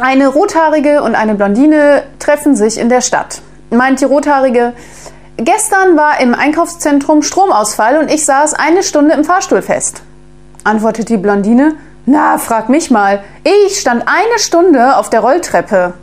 Eine Rothaarige und eine Blondine treffen sich in der Stadt. Meint die Rothaarige, gestern war im Einkaufszentrum Stromausfall und ich saß eine Stunde im Fahrstuhl fest. Antwortet die Blondine, na, frag mich mal, ich stand eine Stunde auf der Rolltreppe.